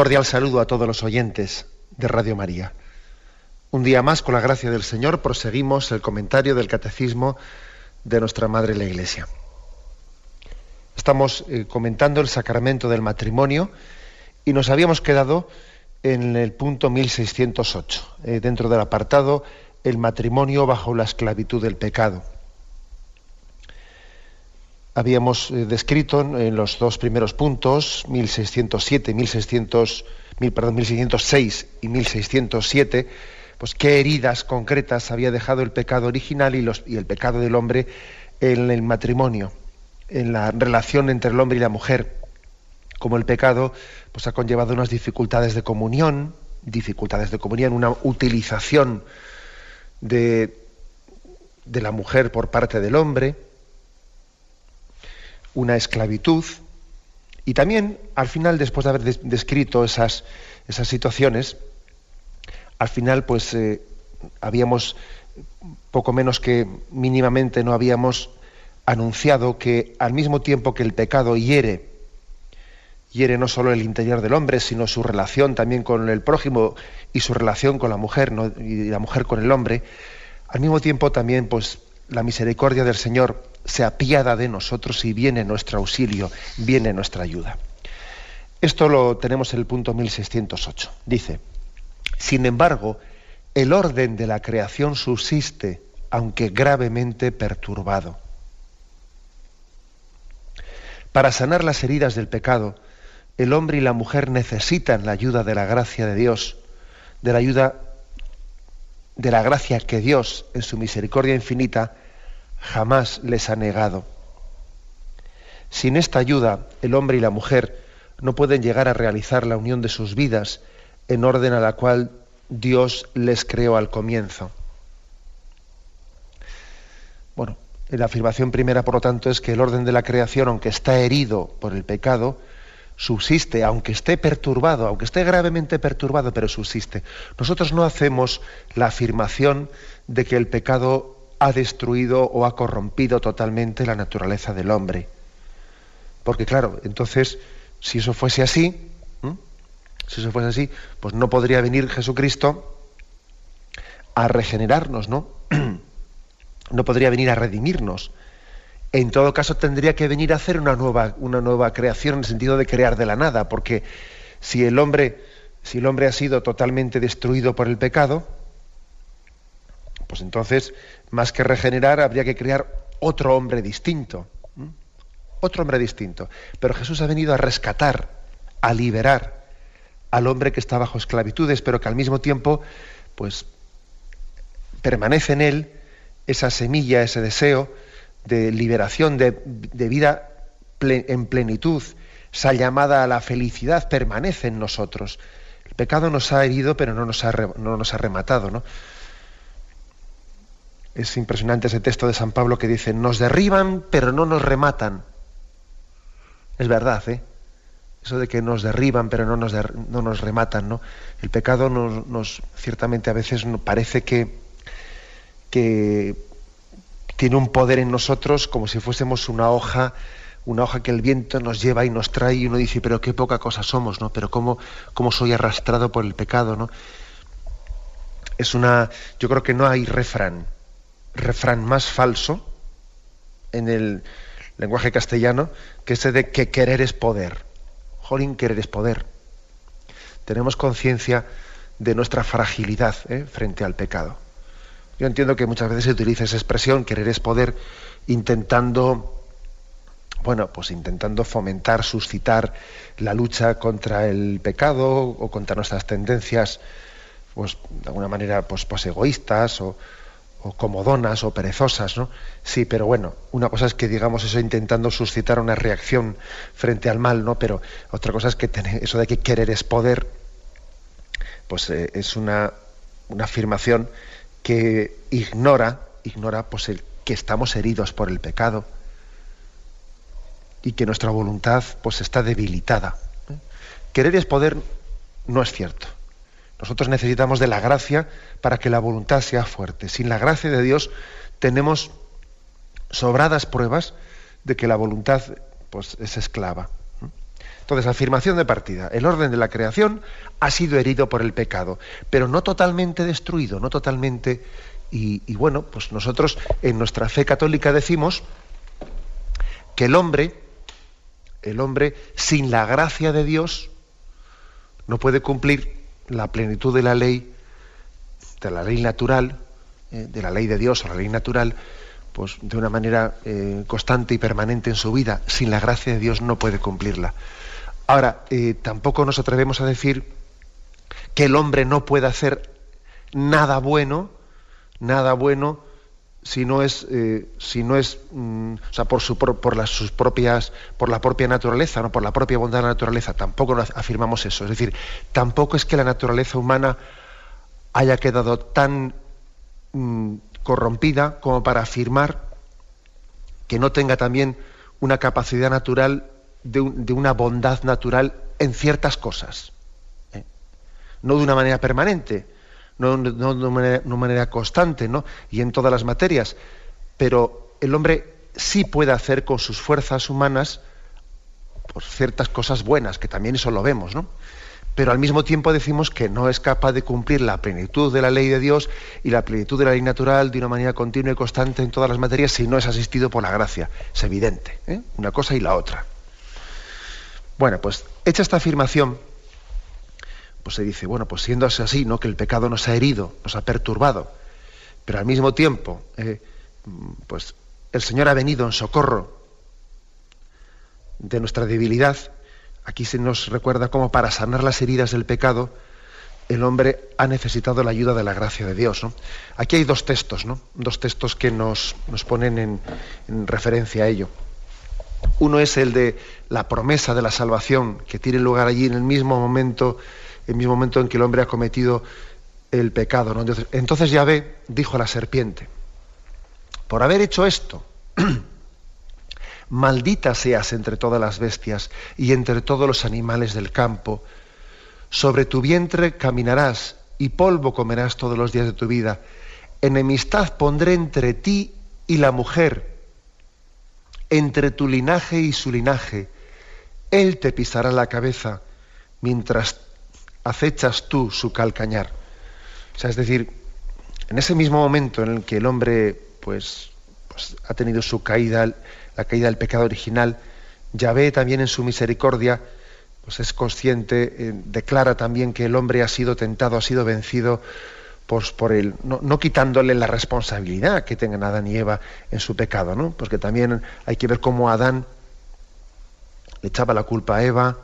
Cordial saludo a todos los oyentes de Radio María. Un día más, con la gracia del Señor, proseguimos el comentario del Catecismo de nuestra Madre la Iglesia. Estamos eh, comentando el sacramento del matrimonio y nos habíamos quedado en el punto 1608, eh, dentro del apartado El matrimonio bajo la esclavitud del pecado habíamos eh, descrito en los dos primeros puntos, 1607, 1600, perdón, 1606 y 1607, pues qué heridas concretas había dejado el pecado original y, y el pecado del hombre en el matrimonio, en la relación entre el hombre y la mujer. Como el pecado pues, ha conllevado unas dificultades de comunión, dificultades de comunión, una utilización de, de la mujer por parte del hombre, una esclavitud. Y también al final, después de haber descrito esas, esas situaciones, al final pues eh, habíamos poco menos que mínimamente no habíamos anunciado que al mismo tiempo que el pecado hiere, hiere no solo el interior del hombre, sino su relación también con el prójimo y su relación con la mujer y la mujer con el hombre, al mismo tiempo también pues la misericordia del Señor se apiada de nosotros y viene nuestro auxilio, viene nuestra ayuda. Esto lo tenemos en el punto 1608. Dice, sin embargo, el orden de la creación subsiste, aunque gravemente perturbado. Para sanar las heridas del pecado, el hombre y la mujer necesitan la ayuda de la gracia de Dios, de la ayuda de la gracia que Dios, en su misericordia infinita, jamás les ha negado. Sin esta ayuda, el hombre y la mujer no pueden llegar a realizar la unión de sus vidas en orden a la cual Dios les creó al comienzo. Bueno, la afirmación primera, por lo tanto, es que el orden de la creación, aunque está herido por el pecado, subsiste, aunque esté perturbado, aunque esté gravemente perturbado, pero subsiste. Nosotros no hacemos la afirmación de que el pecado ha destruido o ha corrompido totalmente la naturaleza del hombre. Porque claro, entonces, si eso fuese así, si eso fuese así, pues no podría venir Jesucristo a regenerarnos, ¿no? no podría venir a redimirnos. En todo caso, tendría que venir a hacer una nueva, una nueva creación en el sentido de crear de la nada, porque si el hombre, si el hombre ha sido totalmente destruido por el pecado, pues entonces, más que regenerar, habría que crear otro hombre distinto. Otro hombre distinto. Pero Jesús ha venido a rescatar, a liberar al hombre que está bajo esclavitudes, pero que al mismo tiempo, pues, permanece en él esa semilla, ese deseo de liberación, de, vida en plenitud, esa llamada a la felicidad permanece en nosotros. El pecado nos ha herido, pero no nos ha, no nos ha rematado, ¿no? Es impresionante ese texto de San Pablo que dice, nos derriban pero no nos rematan. Es verdad, ¿eh? Eso de que nos derriban pero no nos, no nos rematan, ¿no? El pecado nos, ciertamente a veces parece que, que tiene un poder en nosotros como si fuésemos una hoja, una hoja que el viento nos lleva y nos trae y uno dice, pero qué poca cosa somos, ¿no? Pero cómo, cómo soy arrastrado por el pecado, ¿no? Es una, yo creo que no hay refrán refrán más falso en el lenguaje castellano que ese de que querer es poder. Jolín, querer es poder. Tenemos conciencia de nuestra fragilidad ¿eh? frente al pecado. Yo entiendo que muchas veces se utiliza esa expresión, querer es poder, intentando bueno, pues intentando fomentar, suscitar la lucha contra el pecado o contra nuestras tendencias, pues de alguna manera, pues, pues egoístas o, o comodonas o perezosas, ¿no? Sí, pero bueno, una cosa es que digamos eso intentando suscitar una reacción frente al mal, ¿no? Pero otra cosa es que tener, eso de que querer es poder, pues eh, es una, una, afirmación que ignora, ignora pues el que estamos heridos por el pecado y que nuestra voluntad pues está debilitada. ¿eh? Querer es poder no es cierto. Nosotros necesitamos de la gracia para que la voluntad sea fuerte. Sin la gracia de Dios tenemos sobradas pruebas de que la voluntad pues, es esclava. Entonces, afirmación de partida. El orden de la creación ha sido herido por el pecado, pero no totalmente destruido, no totalmente... Y, y bueno, pues nosotros en nuestra fe católica decimos que el hombre, el hombre sin la gracia de Dios, no puede cumplir la plenitud de la ley, de la ley natural, eh, de la ley de Dios o la ley natural, pues de una manera eh, constante y permanente en su vida, sin la gracia de Dios no puede cumplirla. Ahora, eh, tampoco nos atrevemos a decir que el hombre no puede hacer nada bueno, nada bueno, si no es, si no es mm, o sea, por, su, por, las, sus propias, por la propia naturaleza, no por la propia bondad de la naturaleza, tampoco afirmamos eso. Es decir, tampoco es que la naturaleza humana haya quedado tan mm, corrompida como para afirmar que no tenga también una capacidad natural de, una bondad natural en ciertas cosas. ¿eh? No de una manera permanente, no, de una manera, constante, ¿no? Y en todas las materias. Pero el hombre sí puede hacer con sus fuerzas humanas por ciertas cosas buenas, que también eso lo vemos, ¿no? pero al mismo tiempo decimos que no es capaz de cumplir la plenitud de la ley de Dios y la plenitud de la ley natural de una manera continua y constante en todas las materias si no es asistido por la gracia. Es evidente, ¿eh? una cosa y la otra. Bueno, pues hecha esta afirmación, pues se dice, bueno, pues siendo así, ¿no? Que el pecado nos ha herido, nos ha perturbado, pero al mismo tiempo, eh, pues el Señor ha venido en socorro de nuestra debilidad Aquí se nos recuerda cómo para sanar las heridas del pecado, el hombre ha necesitado la ayuda de la gracia de Dios. Aquí hay dos textos, ¿no? dos textos que nos, nos ponen en, referencia a ello. Uno es el de la promesa de la salvación, que tiene lugar allí en el mismo momento, el mismo momento en que el hombre ha cometido el pecado. Entonces, entonces Yahvé dijo a la serpiente, por haber hecho esto, maldita seas entre todas las bestias y entre todos los animales del campo. Sobre tu vientre caminarás y polvo comerás todos los días de tu vida. Enemistad pondré entre ti y la mujer, entre tu linaje y su linaje. Él te pisará la cabeza mientras acechas tú su calcañar. O sea, es decir, en ese mismo momento en el que el hombre pues, pues ha tenido su caída, la caída del pecado original, Yahvé también en su misericordia pues es consciente, eh, declara también que el hombre ha sido tentado, ha sido vencido pues, por él, no, quitándole la responsabilidad que tengan Adán y Eva en su pecado, ¿no? Porque también hay que ver cómo Adán le echaba la culpa a Eva,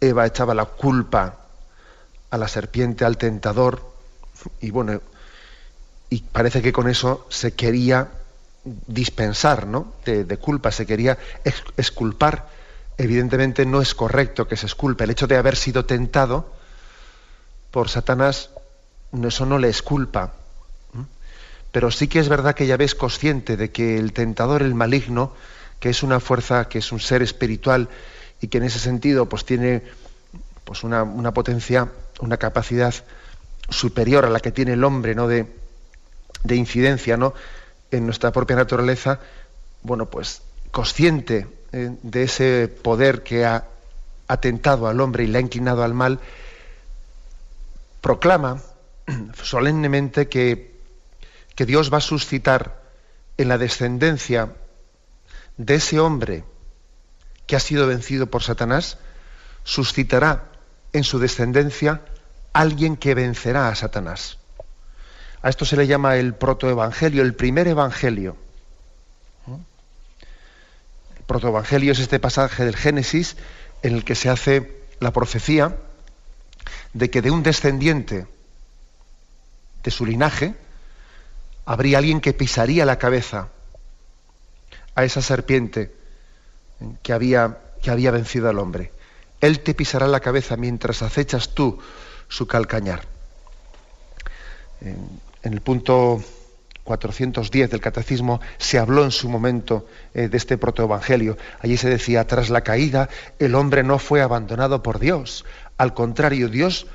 Eva echaba la culpa a la serpiente, al tentador, y bueno, y parece que con eso se quería dispensar ¿no? de, culpa, se quería exculpar. Evidentemente no es correcto que se esculpe. El hecho de haber sido tentado por Satanás, eso no le esculpa. Pero sí que es verdad que ya ves consciente de que el tentador, el maligno, que es una fuerza, que es un ser espiritual y que en ese sentido pues tiene pues una, una potencia, una capacidad superior a la que tiene el hombre, ¿no? De, de incidencia, ¿no? en nuestra propia naturaleza, bueno, pues consciente eh, de ese poder que ha atentado al hombre y le ha inclinado al mal, proclama solemnemente que, que Dios va a suscitar en la descendencia de ese hombre que ha sido vencido por Satanás, suscitará en su descendencia alguien que vencerá a Satanás. A esto se le llama el protoevangelio, el primer evangelio. protoevangelio es este pasaje del Génesis en el que se hace la profecía de que de un descendiente de su linaje habría alguien que pisaría la cabeza a esa serpiente que había, que había vencido al hombre. Él te pisará la cabeza mientras acechas tú su calcañar. En, el punto 410 del Catecismo se habló en su momento eh, de este protoevangelio. Allí se decía, tras la caída, el hombre no fue abandonado por Dios. Al contrario, Dios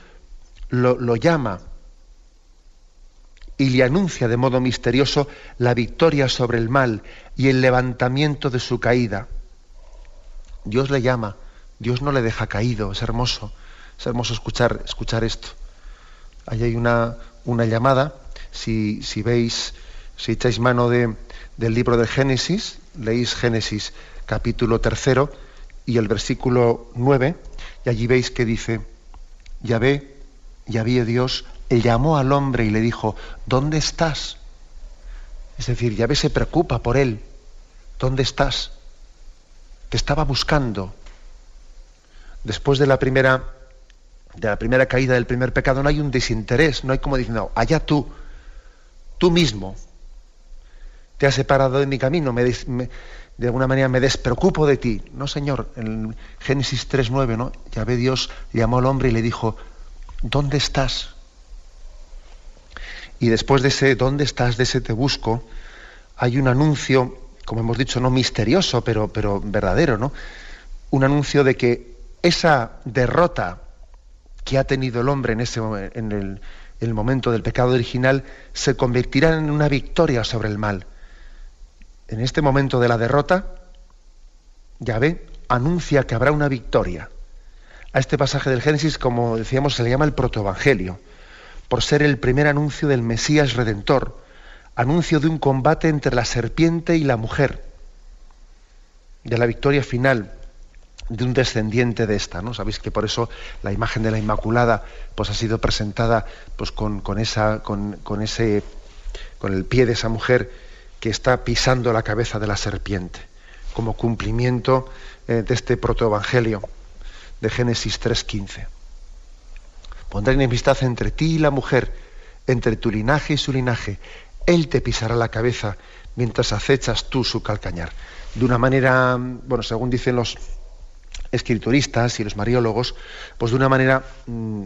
lo, lo llama y le anuncia de modo misterioso la victoria sobre el mal y el levantamiento de su caída. Dios le llama, Dios no le deja caído, es hermoso, es hermoso escuchar, escuchar esto. Ahí hay una, una llamada, si, si, veis, si echáis mano de, del libro de Génesis, leéis Génesis capítulo tercero y el versículo 9, y allí veis que dice, ya ve, ya vi Dios, llamó al hombre y le dijo, ¿dónde estás? Es decir, Yahvé se preocupa por él. ¿Dónde estás? Te estaba buscando. Después de la primera de la primera caída del primer pecado no hay un desinterés, no hay como diciendo, allá tú, tú mismo, te has separado de mi camino, me, de alguna manera me despreocupo de ti. No, Señor, en Génesis 3.9, ¿no? ve Dios llamó al hombre y le dijo, ¿dónde estás? Y después de ese ¿dónde estás? de ese te busco, hay un anuncio, como hemos dicho, no misterioso, pero, pero verdadero, ¿no? Un anuncio de que esa derrota que ha tenido el hombre en, ese, en el, el momento del pecado original se convertirá en una victoria sobre el mal. En este momento de la derrota, Yahvé anuncia que habrá una victoria. A este pasaje del Génesis, como decíamos, se le llama el protoevangelio por ser el primer anuncio del Mesías Redentor, anuncio de un combate entre la serpiente y la mujer, de la victoria final de un descendiente de esta, ¿no? Sabéis que por eso la imagen de la Inmaculada pues, ha sido presentada pues, con, esa, con, ese, con el pie de esa mujer que está pisando la cabeza de la serpiente, como cumplimiento eh, de este protoevangelio de Génesis 3.15. Pondré enemistad entre ti y la mujer, entre tu linaje y su linaje. Él te pisará la cabeza mientras acechas tú su calcañar. De una manera, bueno, según dicen los escrituristas y los mariólogos, pues de una manera, mm,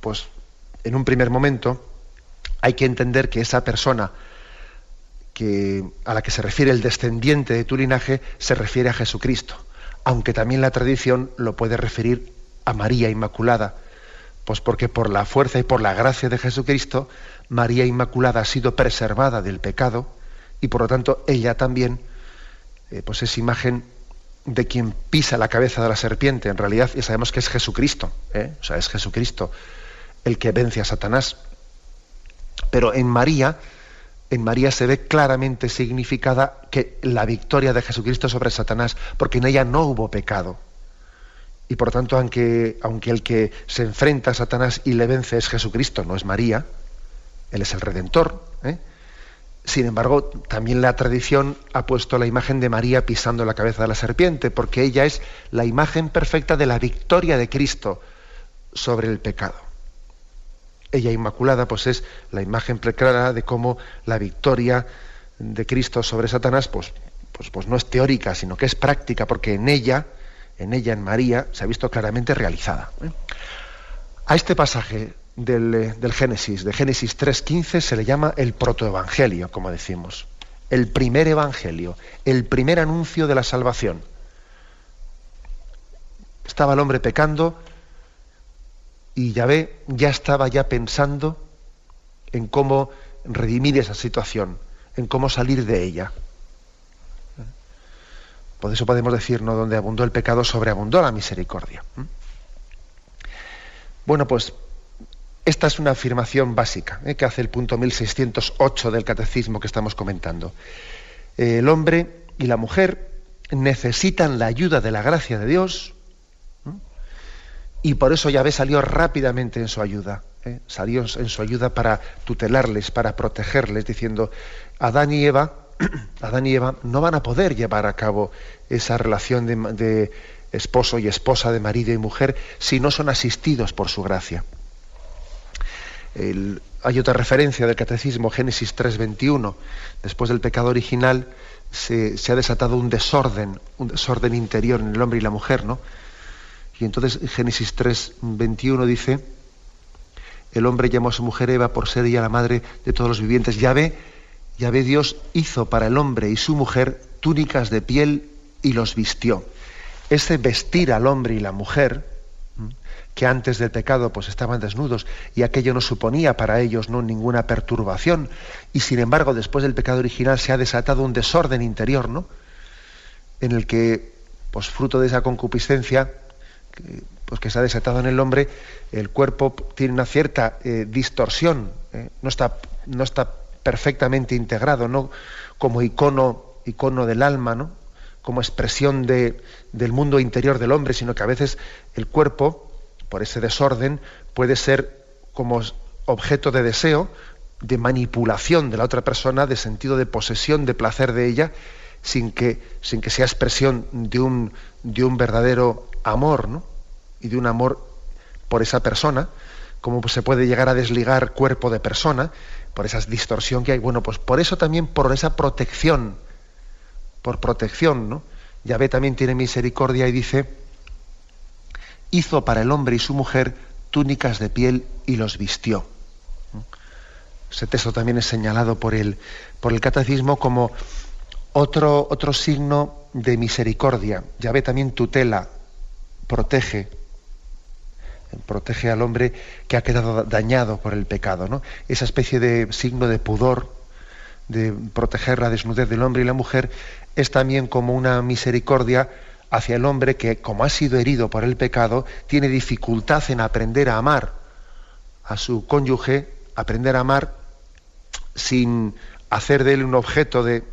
pues en un primer momento hay que entender que esa persona que, a la que se refiere el descendiente de tu linaje se refiere a Jesucristo, aunque también la tradición lo puede referir a María Inmaculada, pues porque por la fuerza y por la gracia de Jesucristo, María Inmaculada ha sido preservada del pecado y por lo tanto ella también eh, pues es imagen de quien pisa la cabeza de la serpiente. En realidad ya sabemos que es Jesucristo, ¿eh? o sea, es Jesucristo el que vence a Satanás. Pero en María, en María se ve claramente significada que la victoria de Jesucristo sobre Satanás, porque en ella no hubo pecado. Y por tanto, aunque, aunque el que se enfrenta a Satanás y le vence es Jesucristo, no es María, Él es el Redentor, ¿eh? Sin embargo, también la tradición ha puesto la imagen de María pisando la cabeza de la serpiente, porque ella es la imagen perfecta de la victoria de Cristo sobre el pecado. Ella inmaculada, pues es la imagen preclara de cómo la victoria de Cristo sobre Satanás, pues, pues, pues no es teórica, sino que es práctica, porque en ella en ella, en María, se ha visto claramente realizada. A este pasaje del, eh, del Génesis, de Génesis 3.15, se le llama el protoevangelio, como decimos. El primer evangelio, el primer anuncio de la salvación. Estaba el hombre pecando y Yahvé ya estaba ya pensando en cómo redimir esa situación, en cómo salir de ella. Por eso podemos decir, ¿no? Donde abundó el pecado, sobreabundó la misericordia. Bueno, pues esta es una afirmación básica ¿eh? que hace el punto 1608 del catecismo que estamos comentando. el hombre y la mujer necesitan la ayuda de la gracia de Dios y por eso Yahvé salió rápidamente en su ayuda. ¿eh? Salió en su ayuda para tutelarles, para protegerles, diciendo, Adán y Eva Adán y Eva no van a poder llevar a cabo esa relación de, esposo y esposa, de marido y mujer, si no son asistidos por su gracia. Hay otra referencia del Catecismo, Génesis 3.21. Después del pecado original se, se, ha desatado un desorden, un desorden interior en el hombre y la mujer, ¿no? Y entonces Génesis 3.21 dice, el hombre llamó a su mujer Eva por ser ella la madre de todos los vivientes. Ya ve, ya ve Dios hizo para el hombre y su mujer túnicas de piel y los vistió. Ese vestir al hombre y la mujer, que antes del pecado pues estaban desnudos y aquello no suponía para ellos no ninguna perturbación y sin embargo después del pecado original se ha desatado un desorden interior, ¿no? En el que pues fruto de esa concupiscencia pues que se ha desatado en el hombre, el cuerpo tiene una cierta eh, distorsión, eh, no, está, no está perfectamente integrado, no como icono, icono del alma, ¿no? como expresión de, del mundo interior del hombre, sino que a veces el cuerpo, por ese desorden, puede ser como objeto de deseo, de manipulación de la otra persona, de sentido de posesión, de placer de ella, sin que, sin que sea expresión de un, de un verdadero amor, ¿no? y de un amor por esa persona, cómo se puede llegar a desligar cuerpo de persona, por esa distorsión que hay. Bueno, pues por eso también, por esa protección, por protección, ¿no? Yahvé también tiene misericordia y dice, hizo para el hombre y su mujer túnicas de piel y los vistió. Ese texto también es señalado por el, por el catecismo como otro, otro signo de misericordia. Yahvé también tutela, protege, protege al hombre que ha quedado dañado por el pecado. ¿no? Esa especie de signo de pudor, de proteger la desnudez del hombre y la mujer, es también como una misericordia hacia el hombre que, como ha sido herido por el pecado, tiene dificultad en aprender a amar a su cónyuge, aprender a amar sin hacer de él un objeto de,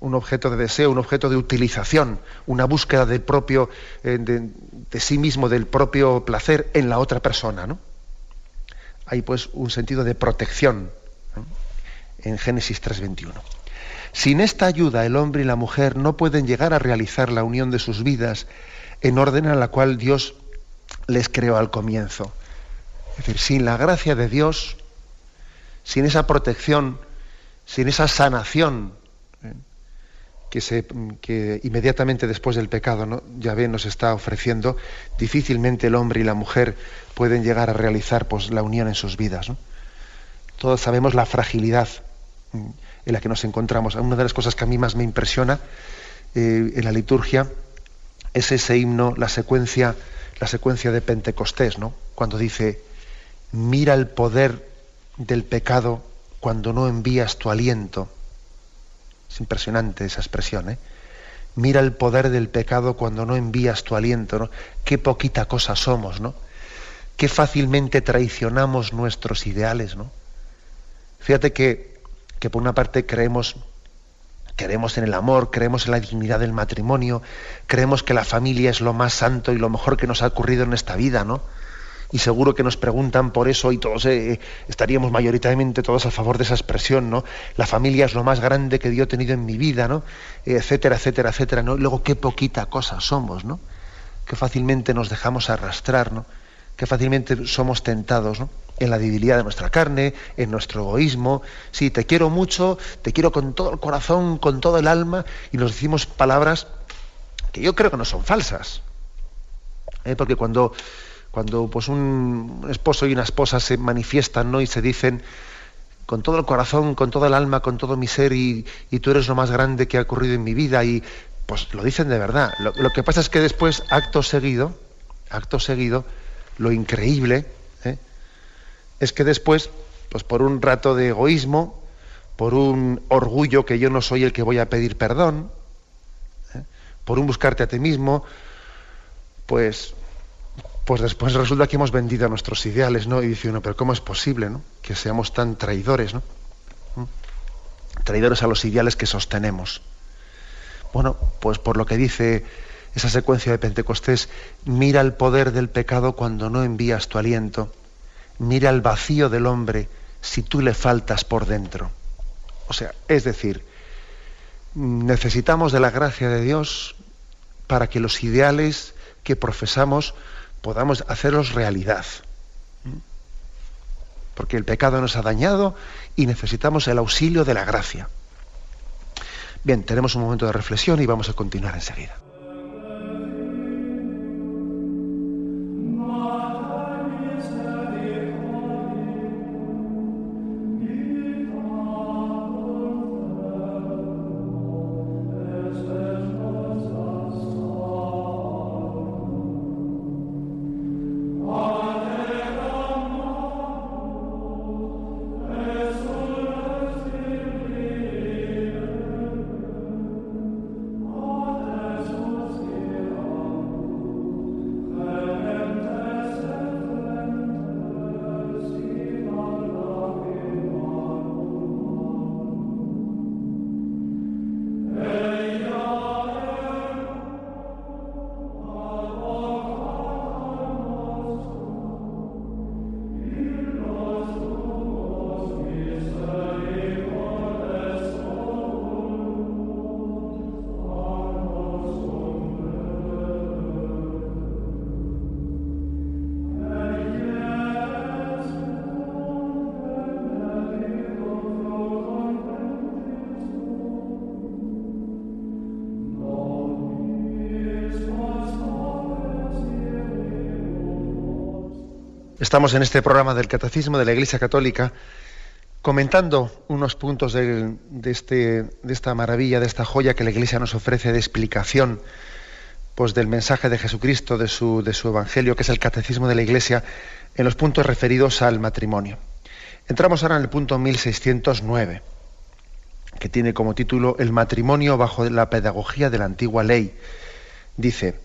un objeto de deseo, un objeto de utilización, una búsqueda del propio, eh, de, sí mismo, del propio placer en la otra persona. ¿no? Hay pues un sentido de protección en Génesis 3.21. Sin esta ayuda el hombre y la mujer no pueden llegar a realizar la unión de sus vidas en orden a la cual Dios les creó al comienzo. Es decir, sin la gracia de Dios, sin esa protección, sin esa sanación, ¿eh? que, se, que inmediatamente después del pecado ¿no? Yahvé nos está ofreciendo, difícilmente el hombre y la mujer pueden llegar a realizar pues, la unión en sus vidas. Todos sabemos la fragilidad mm, en la que nos encontramos. Una de las cosas que a mí más me impresiona eh, en la liturgia es ese himno, la secuencia, la secuencia de Pentecostés, ¿no? cuando dice, mira el poder del pecado cuando no envías tu aliento es impresionante esa expresión, ¿eh? Mira el poder del pecado cuando no envías tu aliento, ¿no? Qué poquita cosa somos, ¿no? Qué fácilmente traicionamos nuestros ideales, ¿no? Fíjate que, que por una parte creemos creemos en el amor, creemos en la dignidad del matrimonio, creemos que la familia es lo más santo y lo mejor que nos ha ocurrido en esta vida, ¿no? y seguro que nos preguntan por eso y todos eh, estaríamos mayoritariamente todos a favor de esa expresión, ¿no? La familia es lo más grande que yo he tenido en mi vida, ¿no? etcétera, etcétera, etcétera, ¿no? Luego qué poquita cosa somos, ¿no? Qué fácilmente nos dejamos arrastrar, ¿no? Qué fácilmente somos tentados, ¿no? En la debilidad de nuestra carne, en nuestro egoísmo. Sí, te quiero mucho, te quiero con todo el corazón, con todo el alma, y nos decimos palabras que yo creo que no son falsas. ¿eh? Porque cuando cuando pues un esposo y una esposa se manifiestan ¿no? y se dicen con todo el corazón, con todo el alma, con todo mi ser y, tú eres lo más grande que ha ocurrido en mi vida y pues lo dicen de verdad. Lo, que pasa es que después, acto seguido, acto seguido, lo increíble. Es que después, pues por un rato de egoísmo, por un orgullo que yo no soy el que voy a pedir perdón, ¿eh? por un buscarte a ti mismo, pues pues después resulta que hemos vendido nuestros ideales, ¿no? Y dice uno, pero ¿cómo es posible, ¿no? Que seamos tan traidores, ¿no? ¿Mm? Traidores a los ideales que sostenemos. Bueno, pues por lo que dice esa secuencia de Pentecostés, mira el poder del pecado cuando no envías tu aliento, mira el vacío del hombre si tú le faltas por dentro. O sea, es decir, necesitamos de la gracia de Dios para que los ideales que profesamos podamos hacerlos realidad. Porque el pecado nos ha dañado y necesitamos el auxilio de la gracia. Bien, tenemos un momento de reflexión y vamos a continuar enseguida. Estamos en este programa del Catecismo de la Iglesia Católica comentando unos puntos de, este, de, esta maravilla, de esta joya que la Iglesia nos ofrece de explicación pues, del mensaje de Jesucristo, de su, de su Evangelio, que es el Catecismo de la Iglesia, en los puntos referidos al matrimonio. Entramos ahora en el punto 1609, que tiene como título El matrimonio bajo la pedagogía de la antigua ley. Dice,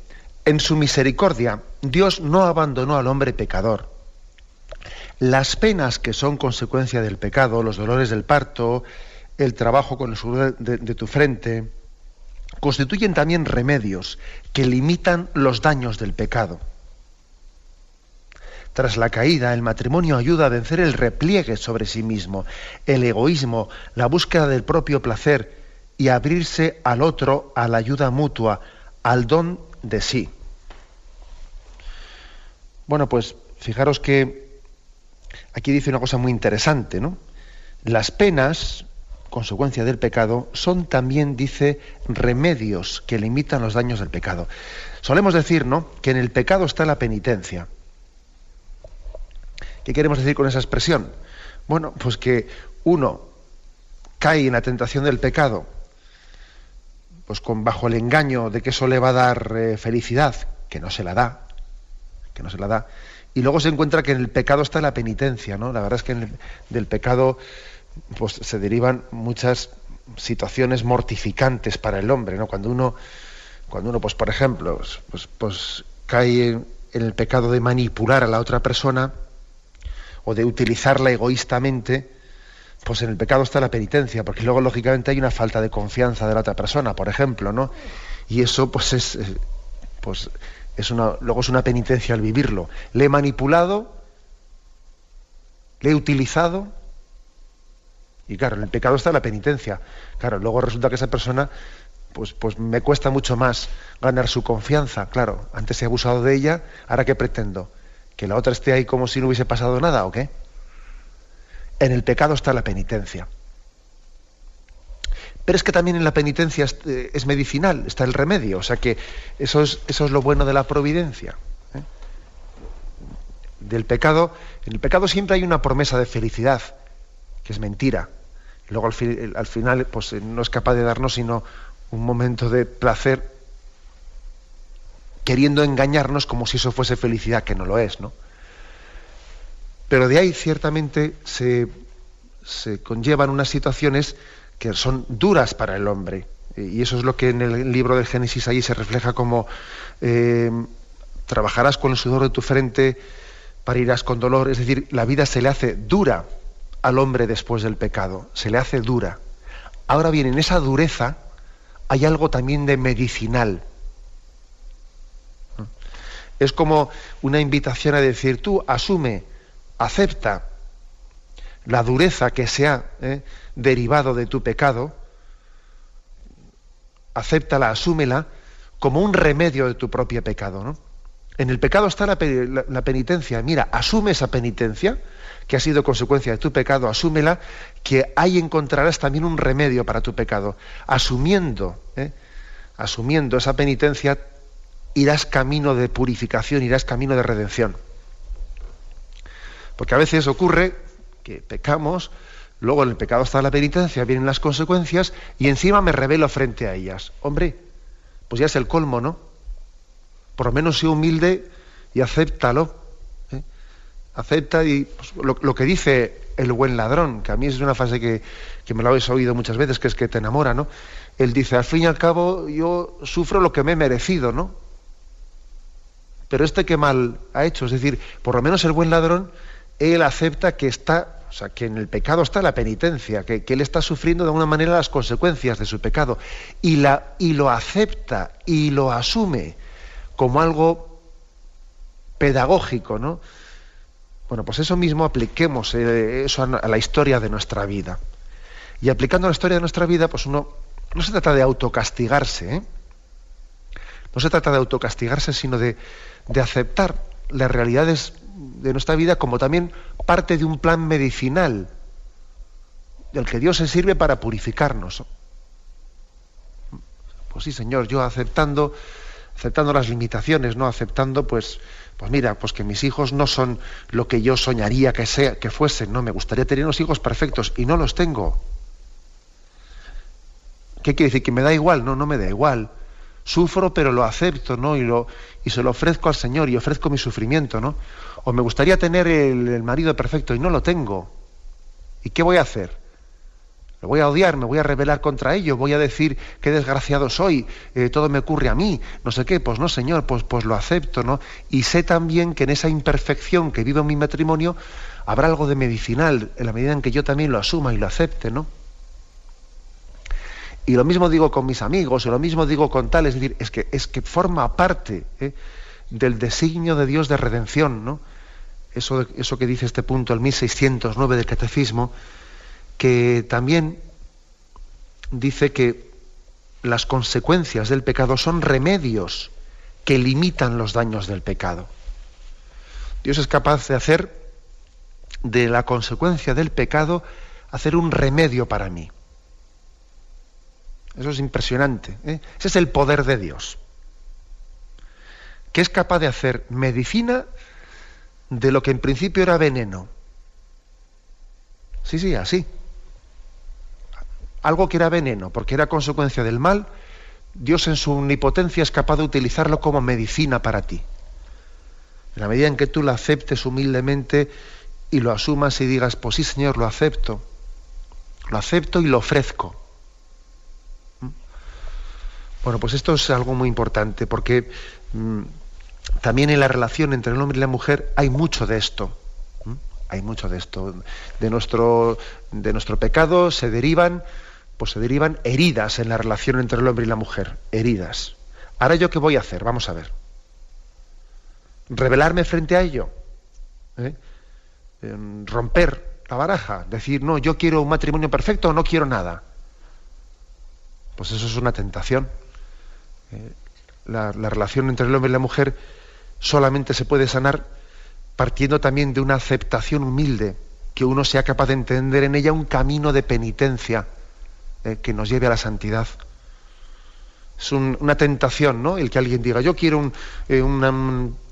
en su misericordia, Dios no abandonó al hombre pecador las penas que son consecuencia del pecado, los dolores del parto, el trabajo con el sudor de, tu frente, constituyen también remedios que limitan los daños del pecado. Tras la caída, el matrimonio ayuda a vencer el repliegue sobre sí mismo, el egoísmo, la búsqueda del propio placer y abrirse al otro, a la ayuda mutua, al don de sí. Bueno, pues fijaros que aquí dice una cosa muy interesante, ¿no? Las penas, consecuencia del pecado, son también, dice, remedios que limitan los daños del pecado. Solemos decir, ¿no?, que en el pecado está la penitencia. ¿Qué queremos decir con esa expresión? Bueno, pues que uno cae en la tentación del pecado, pues con bajo el engaño de que eso le va a dar eh, felicidad, que no se la da, que no se la da, y luego se encuentra que en el pecado está la penitencia, ¿no? La verdad es que del pecado pues, se derivan muchas situaciones mortificantes para el hombre, ¿no? Cuando uno, cuando uno, pues por ejemplo, pues, pues cae en, el pecado de manipular a la otra persona o de utilizarla egoístamente, pues en el pecado está la penitencia, porque luego lógicamente hay una falta de confianza de la otra persona, por ejemplo, ¿no? Y eso pues es pues luego es una penitencia al vivirlo. Le he manipulado, le he utilizado, y claro, en el pecado está la penitencia. Claro, luego resulta que esa persona, pues, pues me cuesta mucho más ganar su confianza. Claro, antes he abusado de ella, ahora qué pretendo? ¿Que la otra esté ahí como si no hubiese pasado nada o qué? En el pecado está la penitencia. Pero es que también en la penitencia eh, es, medicinal, está el remedio. O sea que eso es, eso es lo bueno de la providencia. ¿eh? Del pecado, en el pecado siempre hay una promesa de felicidad, que es mentira. Luego al, final pues, eh, no es capaz de darnos sino un momento de placer queriendo engañarnos como si eso fuese felicidad, que no lo es, ¿no? Pero de ahí ciertamente se, se conllevan unas situaciones que son duras para el hombre. Y eso es lo que en el libro del Génesis ahí se refleja como eh, trabajarás con el sudor de tu frente, parirás con dolor. Es decir, la vida se le hace dura al hombre después del pecado, se le hace dura. Ahora bien, en esa dureza hay algo también de medicinal. Es como una invitación a decir, tú asume, acepta la dureza que sea. ¿eh? derivado de tu pecado, acéptala, asúmela como un remedio de tu propio pecado. ¿no? En el pecado está la, penitencia. Mira, asume esa penitencia que ha sido consecuencia de tu pecado, asúmela, que ahí encontrarás también un remedio para tu pecado. Asumiendo, ¿eh? asumiendo esa penitencia, irás camino de purificación, irás camino de redención. Porque a veces ocurre que pecamos, luego en el pecado está la penitencia, vienen las consecuencias y encima me revelo frente a ellas. Hombre, pues ya es el colmo, ¿no? Por lo menos sé humilde y acéptalo. ¿eh? Acepta y pues, lo, que dice el buen ladrón, que a mí es una frase que, que me lo habéis oído muchas veces, que es que te enamora, ¿no? Él dice, al fin y al cabo yo sufro lo que me he merecido, ¿no? Pero este que mal ha hecho, es decir, por lo menos el buen ladrón, él acepta que está, o sea, que en el pecado está la penitencia, que, él está sufriendo de alguna manera las consecuencias de su pecado, y, la, y lo acepta y lo asume como algo pedagógico, ¿no? Bueno, pues eso mismo apliquemos eh, eso a la historia de nuestra vida. Y aplicando la historia de nuestra vida, pues uno no se trata de autocastigarse, ¿eh? no se trata de autocastigarse, sino de, de aceptar las realidades de nuestra vida como también parte de un plan medicinal del que Dios se sirve para purificarnos. Pues sí, Señor, yo aceptando aceptando las limitaciones, no aceptando pues pues mira, pues que mis hijos no son lo que yo soñaría que sea que fuesen, no me gustaría tener unos hijos perfectos y no los tengo. ¿Qué quiere decir? Que me da igual, no, no me da igual. Sufro, pero lo acepto, ¿no? Y, lo, se lo ofrezco al Señor y ofrezco mi sufrimiento, ¿no? O me gustaría tener el, marido perfecto y no lo tengo. ¿Y qué voy a hacer? Me voy a odiar, me voy a rebelar contra ello, voy a decir qué desgraciado soy, eh, todo me ocurre a mí, no sé qué, pues no, Señor, pues, pues lo acepto, ¿no? Y sé también que en esa imperfección que vivo en mi matrimonio habrá algo de medicinal, en la medida en que yo también lo asuma y lo acepte, ¿no? Y lo mismo digo con mis amigos, y lo mismo digo con tal, es decir, es que, es que forma parte ¿eh? del designio de Dios de redención, ¿no? Eso, eso que dice este punto, el 1609 del Catecismo, que también dice que las consecuencias del pecado son remedios que limitan los daños del pecado. Dios es capaz de hacer de la consecuencia del pecado, hacer un remedio para mí. Eso es impresionante. ¿eh? Ese es el poder de Dios. Que es capaz de hacer medicina de lo que en principio era veneno. Sí, sí, así. Algo que era veneno, porque era consecuencia del mal, Dios en su omnipotencia es capaz de utilizarlo como medicina para ti. En la medida en que tú lo aceptes humildemente y lo asumas y digas, pues sí, Señor, lo acepto. Lo acepto y lo ofrezco. Bueno, pues esto es algo muy importante porque mm, también en la relación entre el hombre y la mujer hay mucho de esto. Hay mucho de esto. De nuestro, de nuestro pecado se derivan, pues se derivan heridas en la relación entre el hombre y la mujer. Heridas. Ahora yo qué voy a hacer? Vamos a ver. Rebelarme frente a ello. ¿Eh? Romper la baraja. Decir, no, yo quiero un matrimonio perfecto o no quiero nada. Pues eso es una tentación. Eh, la, relación entre el hombre y la mujer solamente se puede sanar partiendo también de una aceptación humilde, que uno sea capaz de entender en ella un camino de penitencia eh, que nos lleve a la santidad. Es una tentación, ¿no? El que alguien diga, yo quiero un, eh,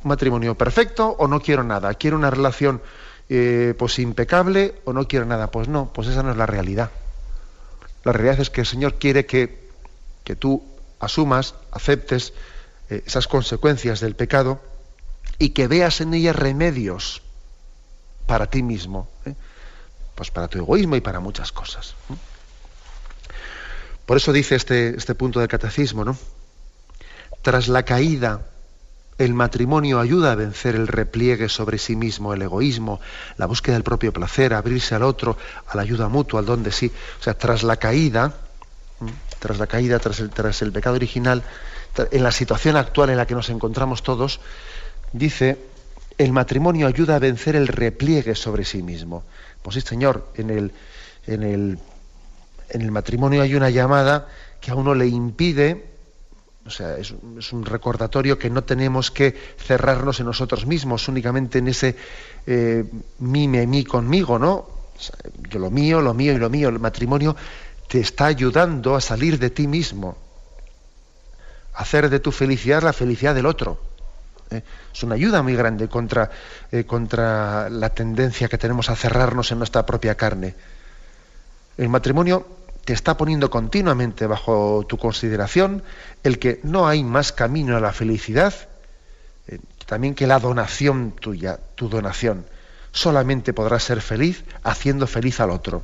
matrimonio perfecto o no quiero nada, quiero una relación pues impecable o no quiero nada. Pues no, pues esa no es la realidad. La realidad es que el Señor quiere que, que tú asumas, aceptes eh, esas consecuencias del pecado y que veas en ellas remedios para ti mismo, ¿eh? pues para tu egoísmo y para muchas cosas. Por eso dice este, este punto del catecismo, ¿no? Tras la caída, el matrimonio ayuda a vencer el repliegue sobre sí mismo, el egoísmo, la búsqueda del propio placer, abrirse al otro, a la ayuda mutua, al don de sí. O sea, tras la caída, tras la caída, tras el, pecado original, en la situación actual en la que nos encontramos todos, dice, el matrimonio ayuda a vencer el repliegue sobre sí mismo. Pues sí, Señor, en el, en el, en el matrimonio hay una llamada que a uno le impide, o sea, es, un recordatorio que no tenemos que cerrarnos en nosotros mismos, únicamente en ese eh, mime, mí conmigo, ¿no? yo lo mío, lo mío y lo mío. El matrimonio te está ayudando a salir de ti mismo, a hacer de tu felicidad la felicidad del otro. ¿eh? Es una ayuda muy grande contra, eh, contra la tendencia que tenemos a cerrarnos en nuestra propia carne. El matrimonio te está poniendo continuamente bajo tu consideración el que no hay más camino a la felicidad, eh, también que la donación tuya, tu donación. Solamente podrás ser feliz haciendo feliz al otro.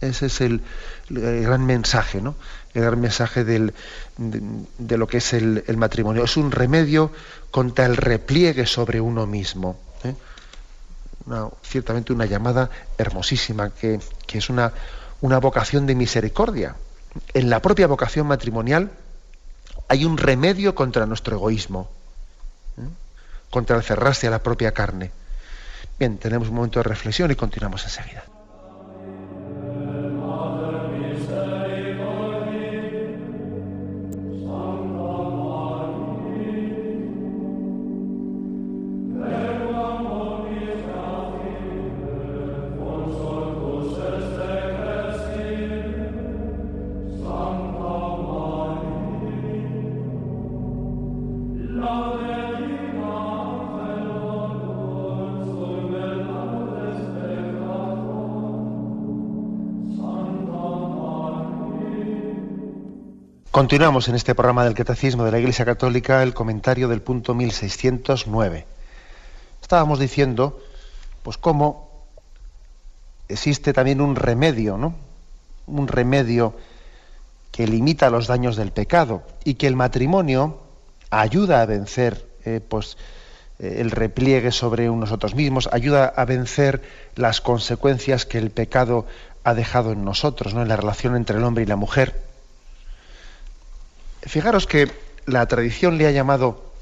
Ese es el, gran mensaje, ¿no? El gran mensaje de, lo que es el, matrimonio. Es un remedio contra el repliegue sobre uno mismo. ¿eh? ciertamente una llamada hermosísima, que, es una, una vocación de misericordia. En la propia vocación matrimonial hay un remedio contra nuestro egoísmo, ¿eh? contra el cerrarse a la propia carne. Bien, tenemos un momento de reflexión y continuamos enseguida. Continuamos en este programa del Catecismo de la Iglesia Católica el comentario del punto 1609. Estábamos diciendo, pues cómo existe también un remedio, ¿no? Un remedio que limita los daños del pecado y que el matrimonio ayuda a vencer, eh, pues, eh, el repliegue sobre nosotros mismos, ayuda a vencer las consecuencias que el pecado ha dejado en nosotros, ¿no? En la relación entre el hombre y la mujer Fijaros que la tradición le ha llamado,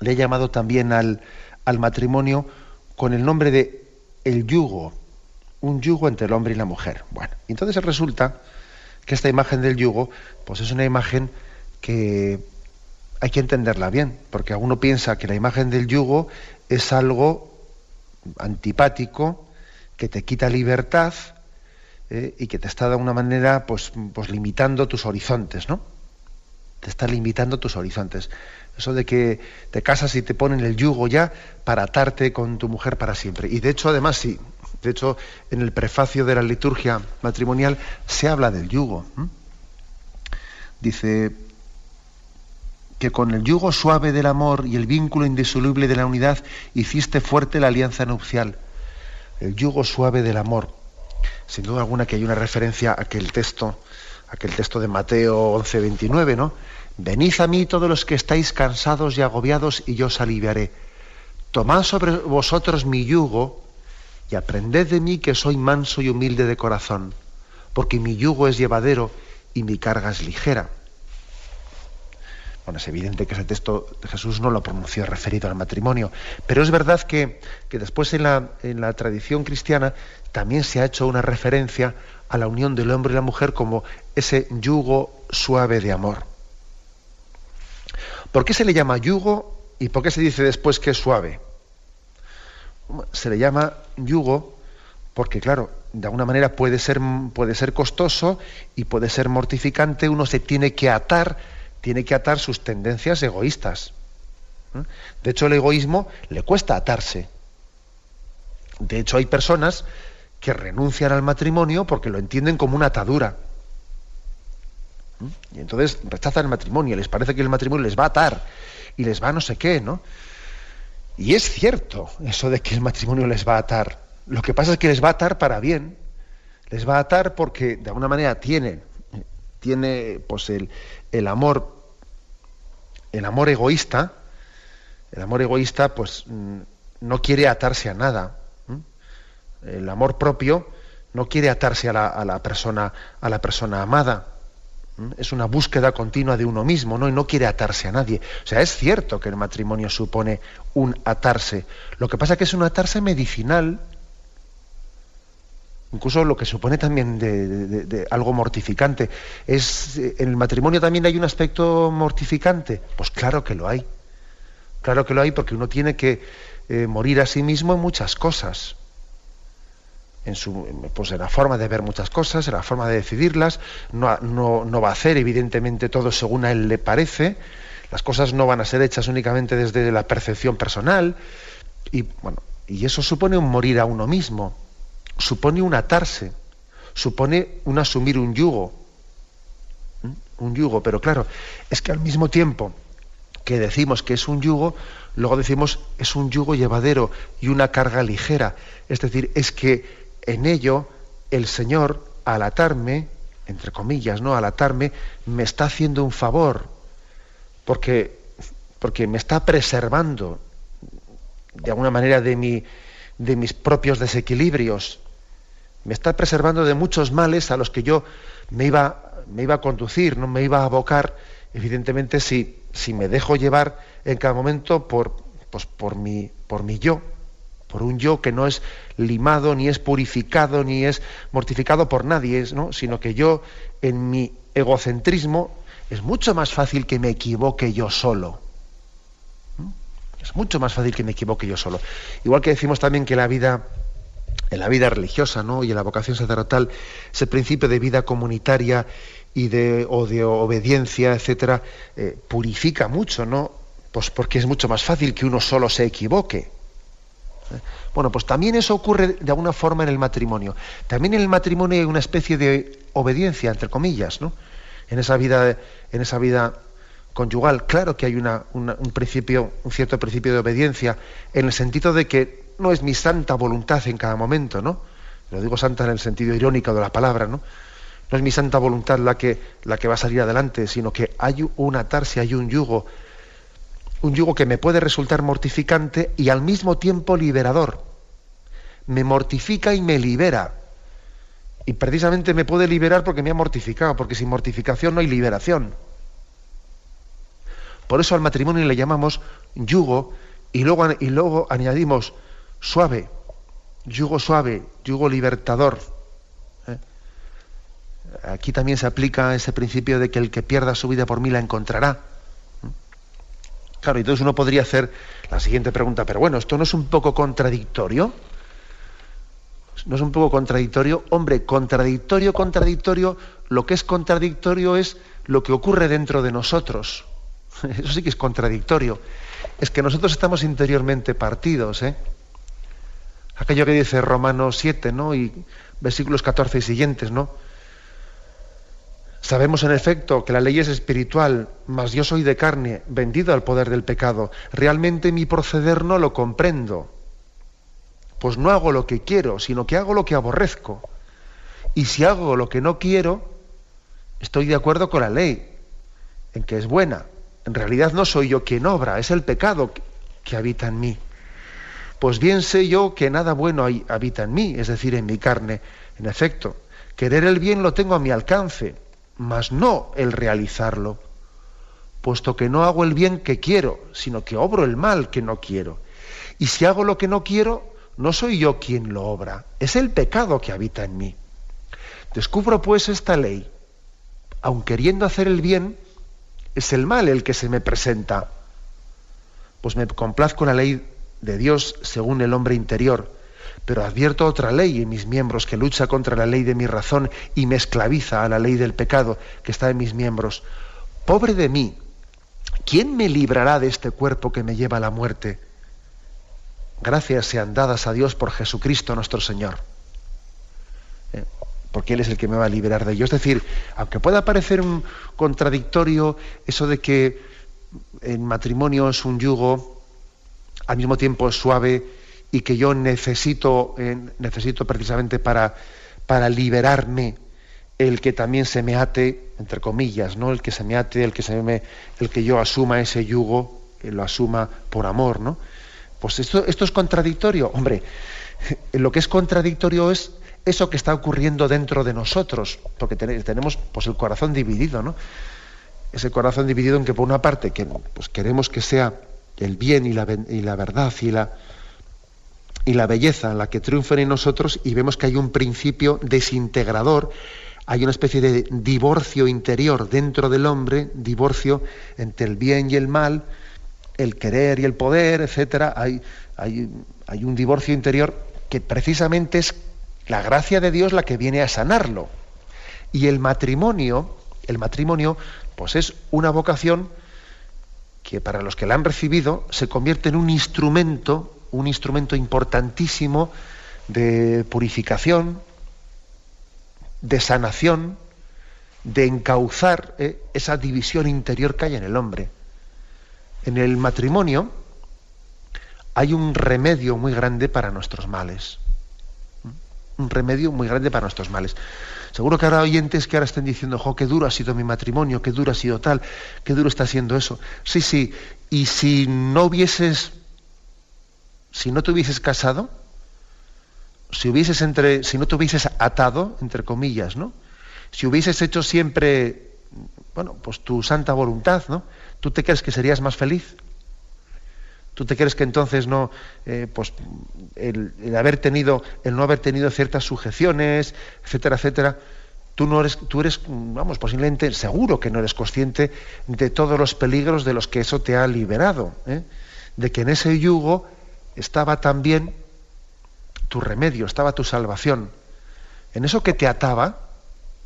le ha llamado también al, matrimonio con el nombre de el yugo, un yugo entre el hombre y la mujer. Bueno, entonces resulta que esta imagen del yugo, pues es una imagen que hay que entenderla bien, porque uno piensa que la imagen del yugo es algo antipático, que te quita libertad eh, y que te está de alguna manera pues, pues limitando tus horizontes, ¿no? Te está limitando tus horizontes. Eso de que te casas y te ponen el yugo ya para atarte con tu mujer para siempre. Y de hecho, además, sí. De hecho, en el prefacio de la liturgia matrimonial se habla del yugo. Dice que con el yugo suave del amor y el vínculo indisoluble de la unidad hiciste fuerte la alianza nupcial. El yugo suave del amor. Sin duda alguna que hay una referencia a aquel texto, aquel texto de Mateo 11, 29, ¿no? Venid a mí todos los que estáis cansados y agobiados y yo os aliviaré. Tomad sobre vosotros mi yugo y aprended de mí que soy manso y humilde de corazón, porque mi yugo es llevadero y mi carga es ligera. Bueno, es evidente que ese texto de Jesús no lo pronunció referido al matrimonio, pero es verdad que, después en la, en la tradición cristiana también se ha hecho una referencia a la unión del hombre y la mujer como ese yugo suave de amor. ¿Por qué se le llama yugo y por qué se dice después que es suave? Se le llama yugo porque, claro, de alguna manera puede ser, puede ser costoso y puede ser mortificante. Uno se tiene que atar, tiene que atar sus tendencias egoístas. ¿eh? De hecho, el egoísmo le cuesta atarse. De hecho, hay personas que renuncian al matrimonio porque lo entienden como una atadura. Y entonces rechazan el matrimonio, les parece que el matrimonio les va a atar y les va a no sé qué, ¿no? Y es cierto eso de que el matrimonio les va a atar. Lo que pasa es que les va a atar para bien. Les va a atar porque de alguna manera tiene, tiene pues el, el amor, el amor egoísta, el amor egoísta pues mm, no quiere atarse a nada. El amor propio no quiere atarse a la, a la persona, a la persona amada es una búsqueda continua de uno mismo, ¿no? Y no quiere atarse a nadie. O sea, es cierto que el matrimonio supone un atarse. Lo que pasa es que es un atarse medicinal. incluso lo que supone también de, algo mortificante. ¿Es, ¿En el matrimonio también hay un aspecto mortificante? Pues claro que lo hay. Claro que lo hay porque uno tiene que eh, morir a sí mismo en muchas cosas. En, su, pues en la forma de ver muchas cosas, en la forma de decidirlas. No, no va a hacer, evidentemente, todo según a él le parece. Las cosas no van a ser hechas únicamente desde la percepción personal. Y, bueno, y eso supone un morir a uno mismo supone un atarse, supone un asumir un yugo. Un yugo, pero claro, es que al mismo tiempo que decimos que es un yugo, luego decimos es un yugo llevadero y una carga ligera. Es decir, es que en ello el Señor, al atarme, entre comillas, ¿no? Al atarme, me está haciendo un favor, porque, porque me está preservando de alguna manera de, mi, de mis propios desequilibrios. Me está preservando de muchos males a los que yo me iba, me iba a conducir, no me iba a abocar, evidentemente, si, si me dejo llevar en cada momento por, pues por, mi, por mi yo, por un yo que no es limado, ni es purificado, ni es mortificado por nadie, ¿no? sino que yo, en mi egocentrismo, es mucho más fácil que me equivoque yo solo. Es mucho más fácil que me equivoque yo solo. Igual que decimos también que la vida en la vida religiosa ¿no? y en la vocación sacerdotal, ese principio de vida comunitaria y de, o de obediencia, etcétera, eh, purifica mucho, ¿no? Pues porque es mucho más fácil que uno solo se equivoque. Bueno, pues también eso ocurre de alguna forma en el matrimonio. También en el matrimonio hay una especie de obediencia, entre comillas, ¿no? En esa vida, en esa vida conyugal, claro que hay una, un principio, un cierto principio de obediencia, en el sentido de que no es mi santa voluntad en cada momento, ¿no? Lo digo santa en el sentido irónico de la palabra, ¿no? No es mi santa voluntad la que, la que va a salir adelante, sino que hay un atarse, hay un yugo, un yugo que me puede resultar mortificante y al mismo tiempo liberador. Me mortifica y me libera. Y precisamente me puede liberar porque me ha mortificado, porque sin mortificación no hay liberación. Por eso al matrimonio le llamamos yugo y luego, añadimos suave, yugo suave, yugo libertador. ¿eh? Aquí también se aplica ese principio de que el que pierda su vida por mí la encontrará. Claro, entonces uno podría hacer la siguiente pregunta, pero bueno, ¿esto no es un poco contradictorio? ¿No es un poco contradictorio? Hombre, contradictorio, contradictorio, lo que es contradictorio es lo que ocurre dentro de nosotros. Eso sí que es contradictorio. Es que nosotros estamos interiormente partidos, ¿eh? aquello que dice Romanos 7, ¿no? Y versículos 14 y siguientes, ¿no? Sabemos en efecto que la ley es espiritual, mas yo soy de carne, vendido al poder del pecado. Realmente mi proceder no lo comprendo. Pues no hago lo que quiero, sino que hago lo que aborrezco. Y si hago lo que no quiero, estoy de acuerdo con la ley, en que es buena. En realidad no soy yo quien obra, es el pecado que habita en mí pues bien sé yo que nada bueno habita en mí, es decir, en mi carne. En efecto, querer el bien lo tengo a mi alcance, mas no el realizarlo, puesto que no hago el bien que quiero, sino que obro el mal que no quiero. Y si hago lo que no quiero, no soy yo quien lo obra, es el pecado que habita en mí. Descubro pues esta ley, aun queriendo hacer el bien, es el mal el que se me presenta. Pues me complazco la ley de Dios según el hombre interior, pero advierto otra ley en mis miembros que lucha contra la ley de mi razón y me esclaviza a la ley del pecado que está en mis miembros. Pobre de mí, ¿quién me librará de este cuerpo que me lleva a la muerte? Gracias sean dadas a Dios por Jesucristo nuestro Señor. ¿Eh? Porque Él es el que me va a liberar de ello. Es decir, aunque pueda parecer un contradictorio eso de que el matrimonio es un yugo, al mismo tiempo suave y que yo necesito, eh, necesito precisamente para, para liberarme el que también se me ate, entre comillas, ¿no? El que se me ate, el que se me, el que yo asuma ese yugo, lo asuma por amor, ¿no? Pues esto, esto es contradictorio. Hombre, lo que es contradictorio es eso que está ocurriendo dentro de nosotros, porque tenemos pues, el corazón dividido, ¿no? Ese corazón dividido en que por una parte que, pues, queremos que sea el bien y la, y la verdad y la, y la belleza, la que triunfen en nosotros y vemos que hay un principio desintegrador, hay una especie de divorcio interior dentro del hombre, divorcio entre el bien y el mal, el querer y el poder, etcétera. Hay, hay, hay un divorcio interior que precisamente es la gracia de Dios la que viene a sanarlo. Y el matrimonio, el matrimonio, pues es una vocación que para los que la han recibido se convierte en un instrumento, un instrumento importantísimo de purificación, de sanación, de encauzar eh, esa división interior que hay en el hombre. En el matrimonio hay un remedio muy grande para nuestros males. Un remedio muy grande para nuestros males. Seguro que habrá oyentes que ahora estén diciendo, jo, qué duro ha sido mi matrimonio, qué duro ha sido tal, qué duro está siendo eso. Sí, sí, y si no hubieses, si no te hubieses casado, si hubieses entre, si no te hubieses atado, entre comillas, ¿no? Si hubieses hecho siempre, bueno, pues tu santa voluntad, ¿no? ¿Tú te crees que serías más feliz? ¿Tú te crees que entonces no, eh, pues el, haber tenido, el no haber tenido ciertas sujeciones, etcétera, etcétera, tú no eres, tú eres, vamos, posiblemente, seguro que no eres consciente de todos los peligros de los que eso te ha liberado, ¿eh? de que en ese yugo estaba también tu remedio, estaba tu salvación. En eso que te ataba,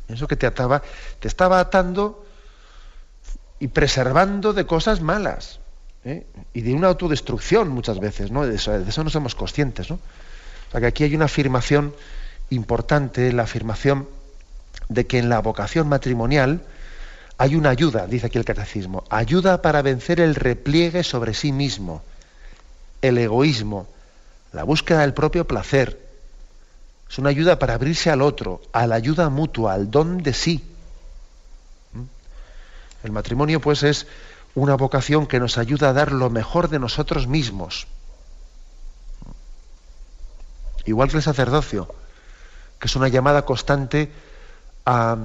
en eso que te ataba, te estaba atando y preservando de cosas malas. ¿eh? y de una autodestrucción muchas veces, ¿no? De eso, no somos conscientes, ¿no? O sea que aquí hay una afirmación importante, la afirmación de que en la vocación matrimonial hay una ayuda, dice aquí el catecismo, ayuda para vencer el repliegue sobre sí mismo, el egoísmo, la búsqueda del propio placer. Es una ayuda para abrirse al otro, a la ayuda mutua, al don de sí. ¿Mm? El matrimonio, pues, es una vocación que nos ayuda a dar lo mejor de nosotros mismos. Igual que el sacerdocio, que es una llamada constante a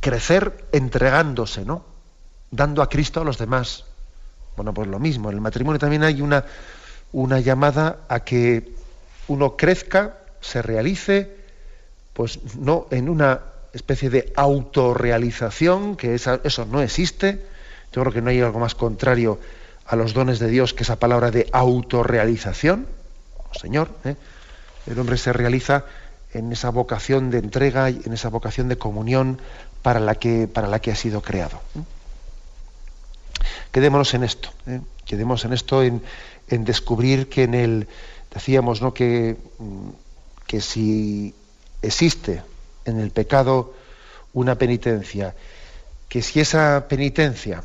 crecer entregándose, ¿no? Dando a Cristo a los demás. Bueno, pues lo mismo, en el matrimonio también hay una, una llamada a que uno crezca, se realice, pues no en una especie de autorrealización, que eso no existe, yo creo que no hay algo más contrario a los dones de Dios que esa palabra de autorrealización. Señor, ¿eh? el hombre se realiza en esa vocación de entrega y en esa vocación de comunión para la que, para la que ha sido creado. Quedémonos en esto, ¿eh? quedémonos en esto, en, descubrir que en el, decíamos, ¿no? que, mm, que si existe en el pecado una penitencia, que si esa penitencia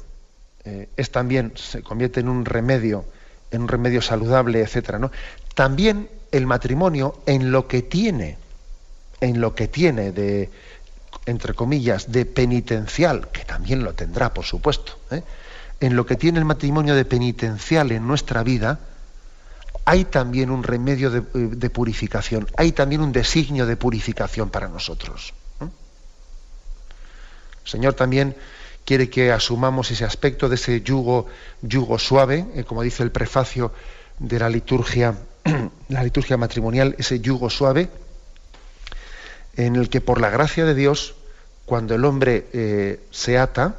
eh, es también, se convierte en un remedio, en un remedio saludable, etcétera, ¿no? También el matrimonio, en lo que tiene, en lo que tiene de, entre comillas, de penitencial, que también lo tendrá, por supuesto, ¿eh? En lo que tiene el matrimonio de penitencial en nuestra vida, hay también un remedio de, purificación, hay también un designio de purificación para nosotros. ¿eh? Señor también quiere que asumamos ese aspecto de ese yugo, yugo suave, eh, como dice el prefacio de la liturgia, la liturgia matrimonial, ese yugo suave, en el que por la gracia de Dios, cuando el hombre eh, se ata,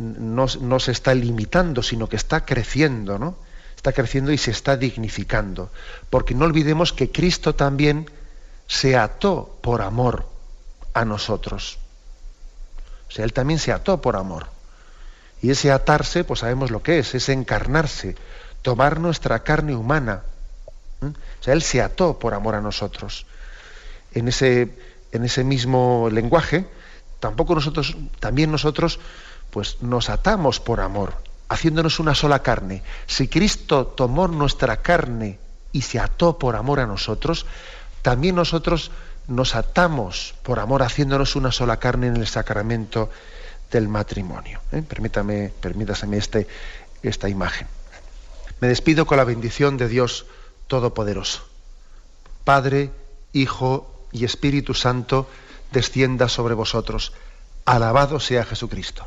no, se está limitando, sino que está creciendo, ¿no? Está creciendo y se está dignificando. Porque no olvidemos que Cristo también se ató por amor a nosotros. O sea, él también se ató por amor. Y ese atarse, pues sabemos lo que es, es encarnarse, tomar nuestra carne humana. O sea, él se ató por amor a nosotros. En ese, en ese mismo lenguaje, tampoco nosotros, también nosotros, pues nos atamos por amor, haciéndonos una sola carne. Si Cristo tomó nuestra carne y se ató por amor a nosotros, también nosotros nos atamos por amor haciéndonos una sola carne en el sacramento del matrimonio. ¿eh? Permítame, permítaseme este, esta imagen. Me despido con la bendición de Dios Todopoderoso. Padre, Hijo y Espíritu Santo, descienda sobre vosotros. Alabado sea Jesucristo.